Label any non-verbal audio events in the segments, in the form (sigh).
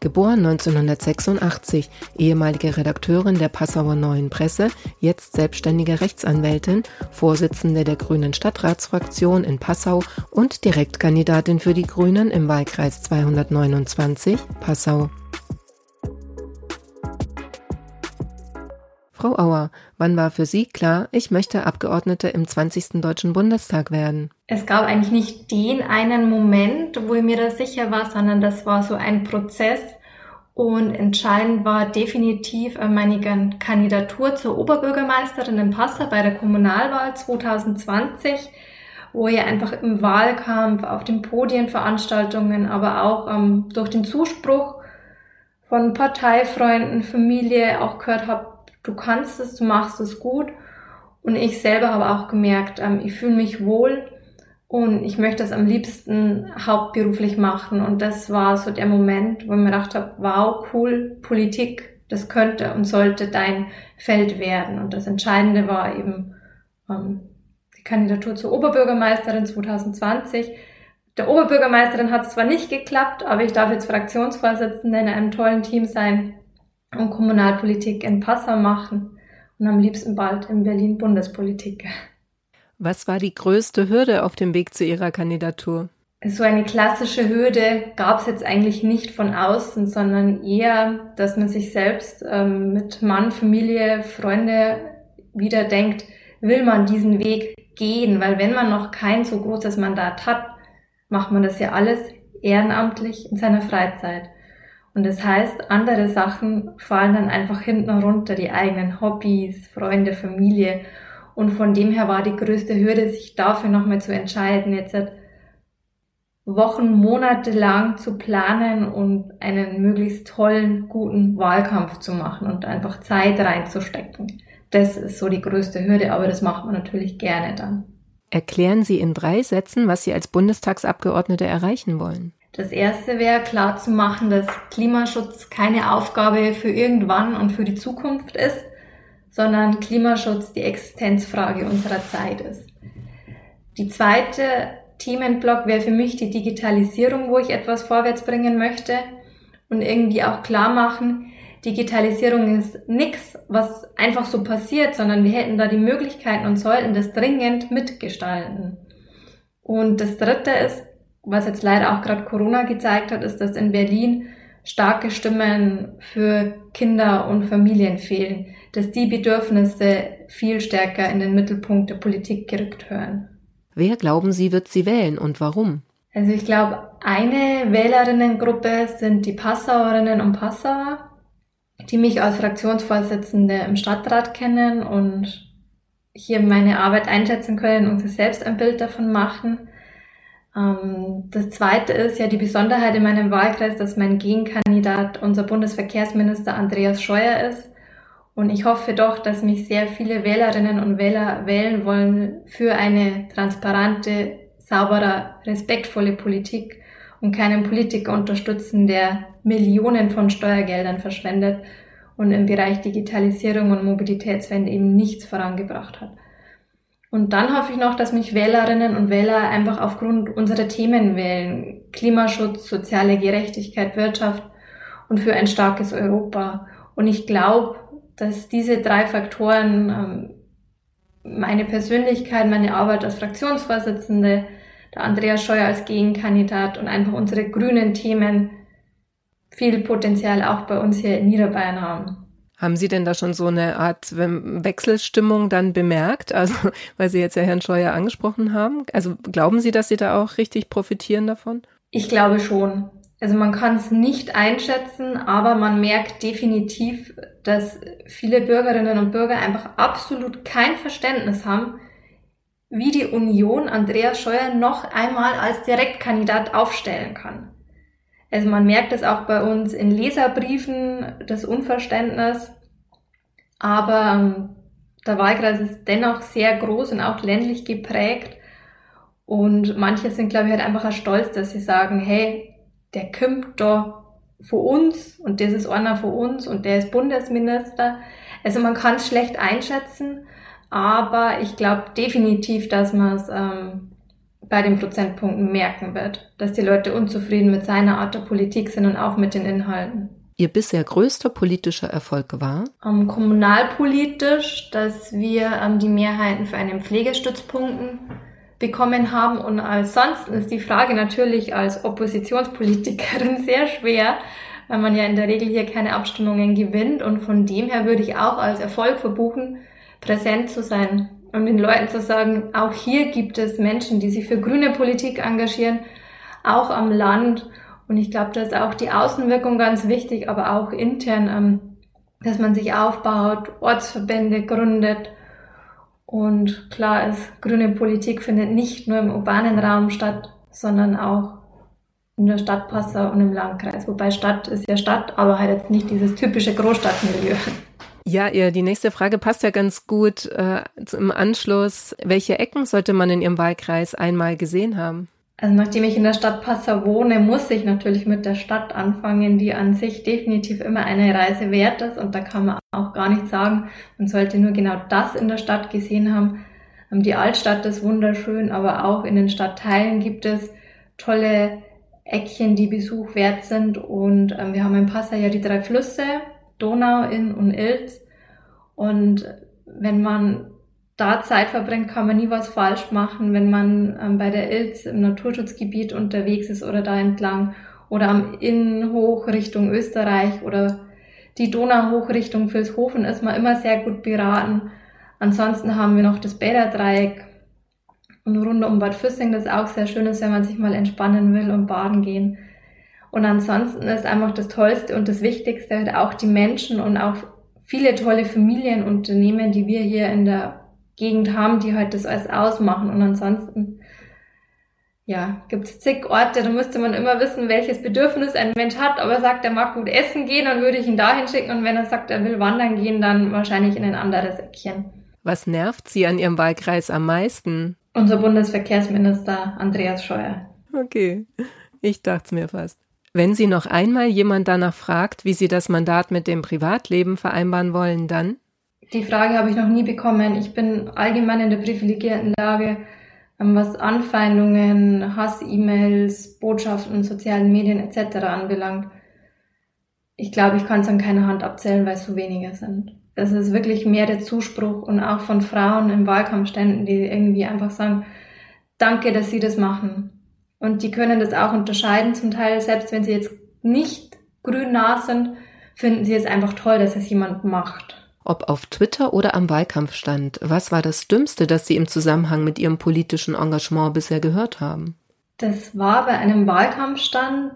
geboren 1986, ehemalige Redakteurin der Passauer Neuen Presse, jetzt selbstständige Rechtsanwältin, Vorsitzende der Grünen Stadtratsfraktion in Passau und Direktkandidatin für die Grünen im Wahlkreis 229 Passau. Frau Auer, wann war für Sie klar, ich möchte Abgeordnete im 20. Deutschen Bundestag werden? Es gab eigentlich nicht den einen Moment, wo ich mir da sicher war, sondern das war so ein Prozess. Und entscheidend war definitiv meine Kandidatur zur Oberbürgermeisterin in Passau bei der Kommunalwahl 2020, wo ich einfach im Wahlkampf, auf den Podienveranstaltungen, aber auch ähm, durch den Zuspruch von Parteifreunden, Familie auch gehört habe, du kannst es, du machst es gut. Und ich selber habe auch gemerkt, ähm, ich fühle mich wohl und ich möchte es am liebsten hauptberuflich machen. Und das war so der Moment, wo ich mir gedacht habe, wow, cool, Politik, das könnte und sollte dein Feld werden. Und das Entscheidende war eben ähm, die Kandidatur zur Oberbürgermeisterin 2020. Der Oberbürgermeisterin hat es zwar nicht geklappt, aber ich darf jetzt Fraktionsvorsitzende in einem tollen Team sein und Kommunalpolitik in Passau machen und am liebsten bald in Berlin Bundespolitik. Was war die größte Hürde auf dem Weg zu Ihrer Kandidatur? So eine klassische Hürde gab es jetzt eigentlich nicht von außen, sondern eher, dass man sich selbst ähm, mit Mann, Familie, Freunde wieder denkt, will man diesen Weg gehen? Weil wenn man noch kein so großes Mandat hat, macht man das ja alles ehrenamtlich in seiner Freizeit. Und das heißt, andere Sachen fallen dann einfach hinten runter, die eigenen Hobbys, Freunde, Familie. Und von dem her war die größte Hürde, sich dafür nochmal zu entscheiden, jetzt Wochen, Monate lang zu planen und einen möglichst tollen, guten Wahlkampf zu machen und einfach Zeit reinzustecken. Das ist so die größte Hürde, aber das macht man natürlich gerne dann. Erklären Sie in drei Sätzen, was Sie als Bundestagsabgeordnete erreichen wollen. Das erste wäre klar zu machen, dass Klimaschutz keine Aufgabe für irgendwann und für die Zukunft ist, sondern Klimaschutz die Existenzfrage unserer Zeit ist. Die zweite Themenblock wäre für mich die Digitalisierung, wo ich etwas vorwärts bringen möchte und irgendwie auch klar machen, Digitalisierung ist nichts, was einfach so passiert, sondern wir hätten da die Möglichkeiten und sollten das dringend mitgestalten. Und das dritte ist, was jetzt leider auch gerade Corona gezeigt hat, ist, dass in Berlin starke Stimmen für Kinder und Familien fehlen, dass die Bedürfnisse viel stärker in den Mittelpunkt der Politik gerückt hören. Wer glauben Sie, wird sie wählen und warum? Also ich glaube, eine Wählerinnengruppe sind die Passauerinnen und Passauer, die mich als Fraktionsvorsitzende im Stadtrat kennen und hier meine Arbeit einschätzen können und sich selbst ein Bild davon machen. Ähm, das zweite ist ja die Besonderheit in meinem Wahlkreis, dass mein Gegenkandidat unser Bundesverkehrsminister Andreas Scheuer ist. Und ich hoffe doch, dass mich sehr viele Wählerinnen und Wähler wählen wollen für eine transparente, saubere, respektvolle Politik und keinen Politiker unterstützen, der Millionen von Steuergeldern verschwendet und im Bereich Digitalisierung und Mobilitätswende eben nichts vorangebracht hat. Und dann hoffe ich noch, dass mich Wählerinnen und Wähler einfach aufgrund unserer Themen wählen. Klimaschutz, soziale Gerechtigkeit, Wirtschaft und für ein starkes Europa. Und ich glaube, dass diese drei Faktoren ähm, meine Persönlichkeit, meine Arbeit als Fraktionsvorsitzende, der Andreas Scheuer als Gegenkandidat und einfach unsere grünen Themen viel Potenzial auch bei uns hier in Niederbayern haben. Haben Sie denn da schon so eine Art Wechselstimmung dann bemerkt? Also, (laughs) weil Sie jetzt ja Herrn Scheuer angesprochen haben. Also, glauben Sie, dass Sie da auch richtig profitieren davon? Ich glaube schon. Also, man kann es nicht einschätzen, aber man merkt definitiv, dass viele Bürgerinnen und Bürger einfach absolut kein Verständnis haben, wie die Union Andreas Scheuer noch einmal als Direktkandidat aufstellen kann. Also man merkt es auch bei uns in Leserbriefen, das Unverständnis. Aber ähm, der Wahlkreis ist dennoch sehr groß und auch ländlich geprägt. Und manche sind, glaube ich, halt einfach auch stolz, dass sie sagen, hey, der kommt da vor uns und das ist einer vor uns und der ist Bundesminister. Also man kann es schlecht einschätzen, aber ich glaube definitiv, dass man es ähm, bei den Prozentpunkten merken wird, dass die Leute unzufrieden mit seiner Art der Politik sind und auch mit den Inhalten. Ihr bisher größter politischer Erfolg war? Ähm, kommunalpolitisch, dass wir ähm, die Mehrheiten für einen Pflegestützpunkten bekommen haben. Und ansonsten ist die Frage natürlich als Oppositionspolitikerin (laughs) sehr schwer, weil man ja in der Regel hier keine Abstimmungen gewinnt. Und von dem her würde ich auch als Erfolg verbuchen, präsent zu sein und den Leuten zu sagen, auch hier gibt es Menschen, die sich für grüne Politik engagieren, auch am Land und ich glaube, da ist auch die Außenwirkung ganz wichtig, aber auch intern, ähm, dass man sich aufbaut, Ortsverbände gründet. Und klar ist, grüne Politik findet nicht nur im urbanen Raum statt, sondern auch in der Stadt Passau und im Landkreis. Wobei Stadt ist ja Stadt, aber halt jetzt nicht dieses typische Großstadtmilieu. Ja, ihr, die nächste Frage passt ja ganz gut äh, im Anschluss. Welche Ecken sollte man in Ihrem Wahlkreis einmal gesehen haben? Also nachdem ich in der Stadt Passau wohne, muss ich natürlich mit der Stadt anfangen, die an sich definitiv immer eine Reise wert ist. Und da kann man auch gar nicht sagen, man sollte nur genau das in der Stadt gesehen haben. Ähm, die Altstadt ist wunderschön, aber auch in den Stadtteilen gibt es tolle Eckchen, die Besuch wert sind. Und ähm, wir haben in Passau ja die drei Flüsse, Donau, Inn und Ilz. Und wenn man da Zeit verbringt, kann man nie was falsch machen, wenn man ähm, bei der Ilz im Naturschutzgebiet unterwegs ist oder da entlang oder am Inn hoch Richtung Österreich oder die Donau hoch Richtung Vilshofen ist man immer sehr gut beraten. Ansonsten haben wir noch das Bäderdreieck und rund um Bad Füssing, das auch sehr schön ist, wenn man sich mal entspannen will und baden gehen. Und ansonsten ist einfach das Tollste und das Wichtigste halt auch die Menschen und auch viele tolle Familienunternehmen, die wir hier in der Gegend haben, die halt das alles ausmachen. Und ansonsten, ja, gibt es zig Orte, da müsste man immer wissen, welches Bedürfnis ein Mensch hat. Aber er sagt, er mag gut essen gehen, dann würde ich ihn dahin schicken. Und wenn er sagt, er will wandern gehen, dann wahrscheinlich in ein anderes Eckchen. Was nervt Sie an Ihrem Wahlkreis am meisten? Unser Bundesverkehrsminister Andreas Scheuer. Okay, ich dachte es mir fast. Wenn Sie noch einmal jemand danach fragt, wie Sie das Mandat mit dem Privatleben vereinbaren wollen, dann? Die Frage habe ich noch nie bekommen. Ich bin allgemein in der privilegierten Lage, ähm, was Anfeindungen, Hass-E-Mails, Botschaften, sozialen Medien etc. anbelangt. Ich glaube, ich kann es an keiner Hand abzählen, weil es so wenige sind. Es ist wirklich mehr der Zuspruch und auch von Frauen im Wahlkampfständen, die irgendwie einfach sagen, danke, dass sie das machen. Und die können das auch unterscheiden zum Teil, selbst wenn sie jetzt nicht grün nah sind, finden sie es einfach toll, dass es jemand macht ob auf Twitter oder am Wahlkampfstand. Was war das Dümmste, das Sie im Zusammenhang mit Ihrem politischen Engagement bisher gehört haben? Das war bei einem Wahlkampfstand.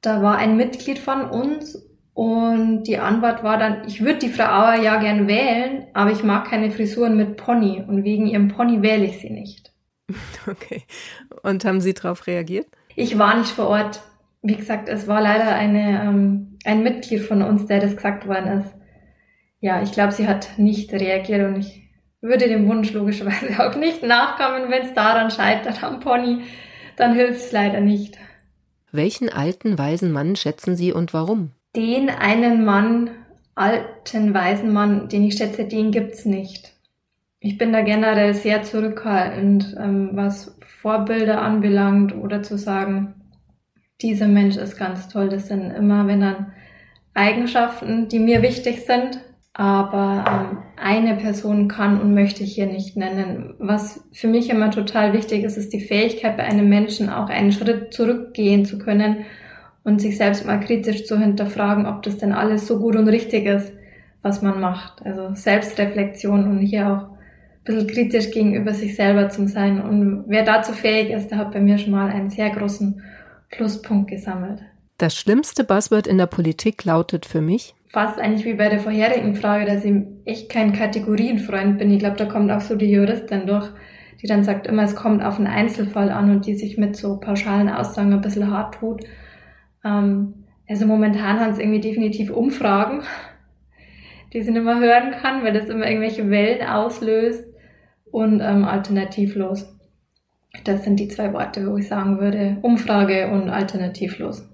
Da war ein Mitglied von uns und die Antwort war dann, ich würde die Frau Auer ja gern wählen, aber ich mag keine Frisuren mit Pony und wegen ihrem Pony wähle ich sie nicht. (laughs) Okay. Und haben Sie darauf reagiert? Ich war nicht vor Ort. Wie gesagt, es war leider eine, ähm, ein Mitglied von uns, der das gesagt worden ist ja, ich glaube, sie hat nicht reagiert und ich würde dem Wunsch logischerweise (laughs) auch nicht nachkommen, wenn es daran scheitert am Pony, dann hilft es leider nicht. Welchen alten, weisen Mann schätzen Sie und warum? Den einen Mann, alten, weisen Mann, den ich schätze, den gibt's nicht. Ich bin da generell sehr zurückhaltend, ähm, was Vorbilder anbelangt oder zu sagen, dieser Mensch ist ganz toll. Das sind immer, wenn dann Eigenschaften, die mir wichtig sind, aber ähm, eine Person kann und möchte ich hier nicht nennen. Was für mich immer total wichtig ist, ist die Fähigkeit bei einem Menschen auch einen Schritt zurückgehen zu können und sich selbst mal kritisch zu hinterfragen, ob das denn alles so gut und richtig ist, was man macht. Also Selbstreflexion und hier auch bisschen kritisch gegenüber sich selber zu sein. Und wer dazu fähig ist, der hat bei mir schon mal einen sehr großen Pluspunkt gesammelt. Das schlimmste Buzzword in der Politik lautet für mich fast eigentlich wie bei der vorherigen Frage, dass ich echt kein Kategorienfreund bin. Ich glaube, da kommt auch so die Juristin durch, die dann sagt immer, es kommt auf einen Einzelfall an und die sich mit so pauschalen Aussagen ein bisschen hart tut. Ähm, also momentan haben es irgendwie definitiv Umfragen, (laughs) die sie nicht mehr hören kann, weil das immer irgendwelche Wellen auslöst und ähm, alternativlos. Das sind die zwei Worte, wo ich sagen würde, Umfrage und alternativlos.